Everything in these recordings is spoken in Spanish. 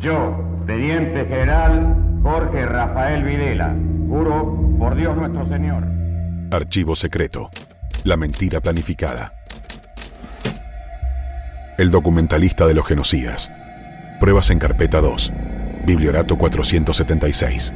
Yo, Teniente General Jorge Rafael Videla, juro por Dios nuestro Señor. Archivo secreto. La mentira planificada. El documentalista de los genocidas. Pruebas en carpeta 2. Bibliorato 476.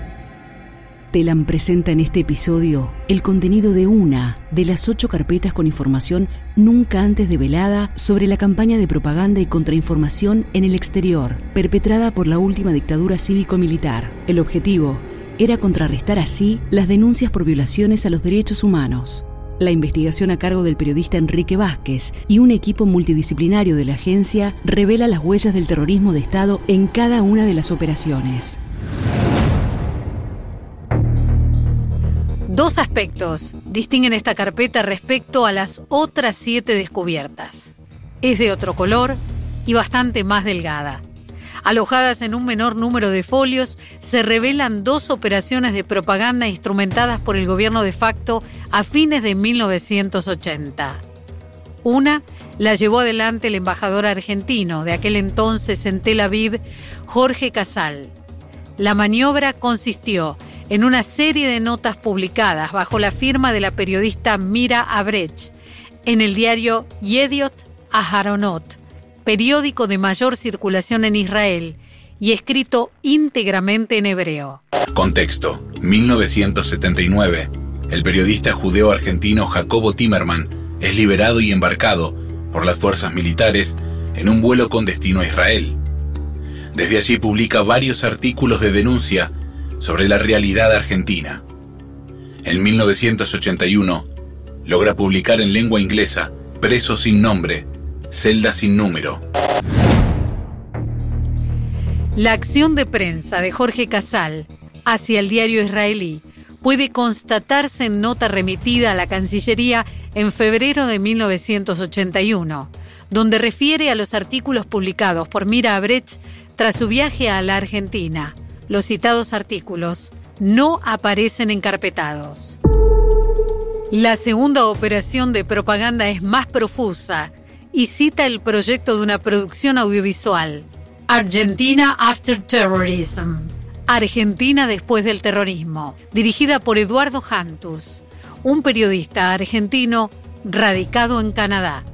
Telam presenta en este episodio el contenido de una de las ocho carpetas con información nunca antes develada sobre la campaña de propaganda y contrainformación en el exterior, perpetrada por la última dictadura cívico-militar. El objetivo era contrarrestar así las denuncias por violaciones a los derechos humanos. La investigación a cargo del periodista Enrique Vázquez y un equipo multidisciplinario de la agencia revela las huellas del terrorismo de Estado en cada una de las operaciones. Dos aspectos distinguen esta carpeta respecto a las otras siete descubiertas. Es de otro color y bastante más delgada. Alojadas en un menor número de folios, se revelan dos operaciones de propaganda instrumentadas por el gobierno de facto a fines de 1980. Una la llevó adelante el embajador argentino de aquel entonces en Tel Aviv, Jorge Casal. La maniobra consistió en una serie de notas publicadas bajo la firma de la periodista Mira Abrech en el diario Yediot Aharonot, periódico de mayor circulación en Israel y escrito íntegramente en hebreo. Contexto: 1979. El periodista judeo-argentino Jacobo Timerman es liberado y embarcado por las fuerzas militares en un vuelo con destino a Israel. Desde allí publica varios artículos de denuncia sobre la realidad argentina. En 1981 logra publicar en lengua inglesa Preso sin nombre, celda sin número. La acción de prensa de Jorge Casal hacia el diario israelí puede constatarse en nota remitida a la Cancillería en febrero de 1981, donde refiere a los artículos publicados por Mira Abrecht tras su viaje a la Argentina los citados artículos no aparecen encarpetados. La segunda operación de propaganda es más profusa y cita el proyecto de una producción audiovisual, Argentina After Terrorism, Argentina después del terrorismo, dirigida por Eduardo Jantus, un periodista argentino radicado en Canadá.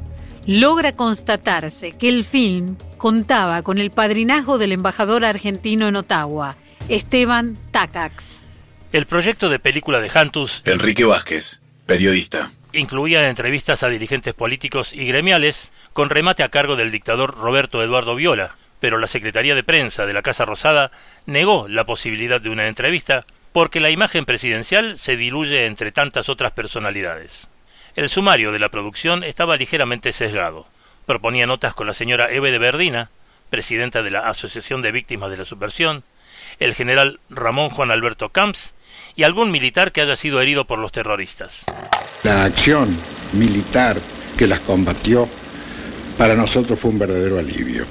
Logra constatarse que el film contaba con el padrinazgo del embajador argentino en Ottawa, Esteban Tacax. El proyecto de película de Jantus, Enrique Vázquez, periodista, incluía entrevistas a dirigentes políticos y gremiales con remate a cargo del dictador Roberto Eduardo Viola, pero la Secretaría de Prensa de la Casa Rosada negó la posibilidad de una entrevista porque la imagen presidencial se diluye entre tantas otras personalidades. El sumario de la producción estaba ligeramente sesgado proponía notas con la señora Eve de Verdina, presidenta de la Asociación de Víctimas de la Subversión, el general Ramón Juan Alberto Camps y algún militar que haya sido herido por los terroristas. La acción militar que las combatió para nosotros fue un verdadero alivio.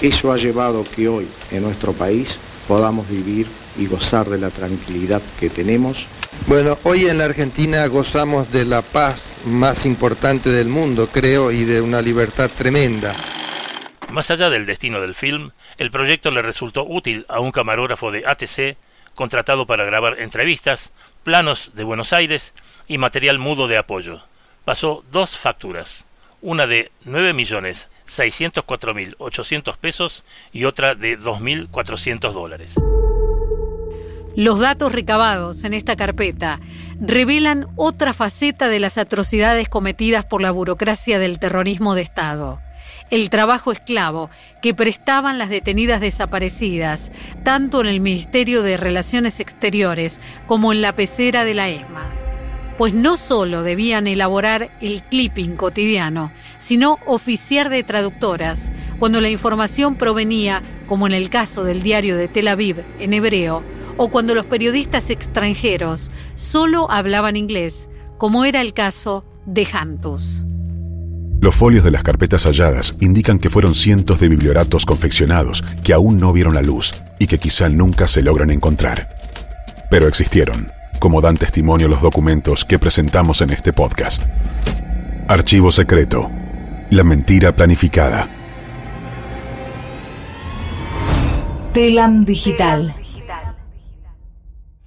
Eso ha llevado que hoy en nuestro país podamos vivir y gozar de la tranquilidad que tenemos. Bueno, hoy en la Argentina gozamos de la paz más importante del mundo, creo, y de una libertad tremenda. Más allá del destino del film, el proyecto le resultó útil a un camarógrafo de ATC contratado para grabar entrevistas, planos de Buenos Aires y material mudo de apoyo. Pasó dos facturas, una de 9.604.800 pesos y otra de 2.400 dólares. Los datos recabados en esta carpeta revelan otra faceta de las atrocidades cometidas por la burocracia del terrorismo de Estado. El trabajo esclavo que prestaban las detenidas desaparecidas, tanto en el Ministerio de Relaciones Exteriores como en la pecera de la ESMA. Pues no solo debían elaborar el clipping cotidiano, sino oficiar de traductoras, cuando la información provenía, como en el caso del diario de Tel Aviv, en hebreo, o cuando los periodistas extranjeros solo hablaban inglés, como era el caso de Jantus. Los folios de las carpetas halladas indican que fueron cientos de biblioratos confeccionados que aún no vieron la luz y que quizá nunca se logran encontrar. Pero existieron, como dan testimonio los documentos que presentamos en este podcast. Archivo secreto. La mentira planificada. Telam Digital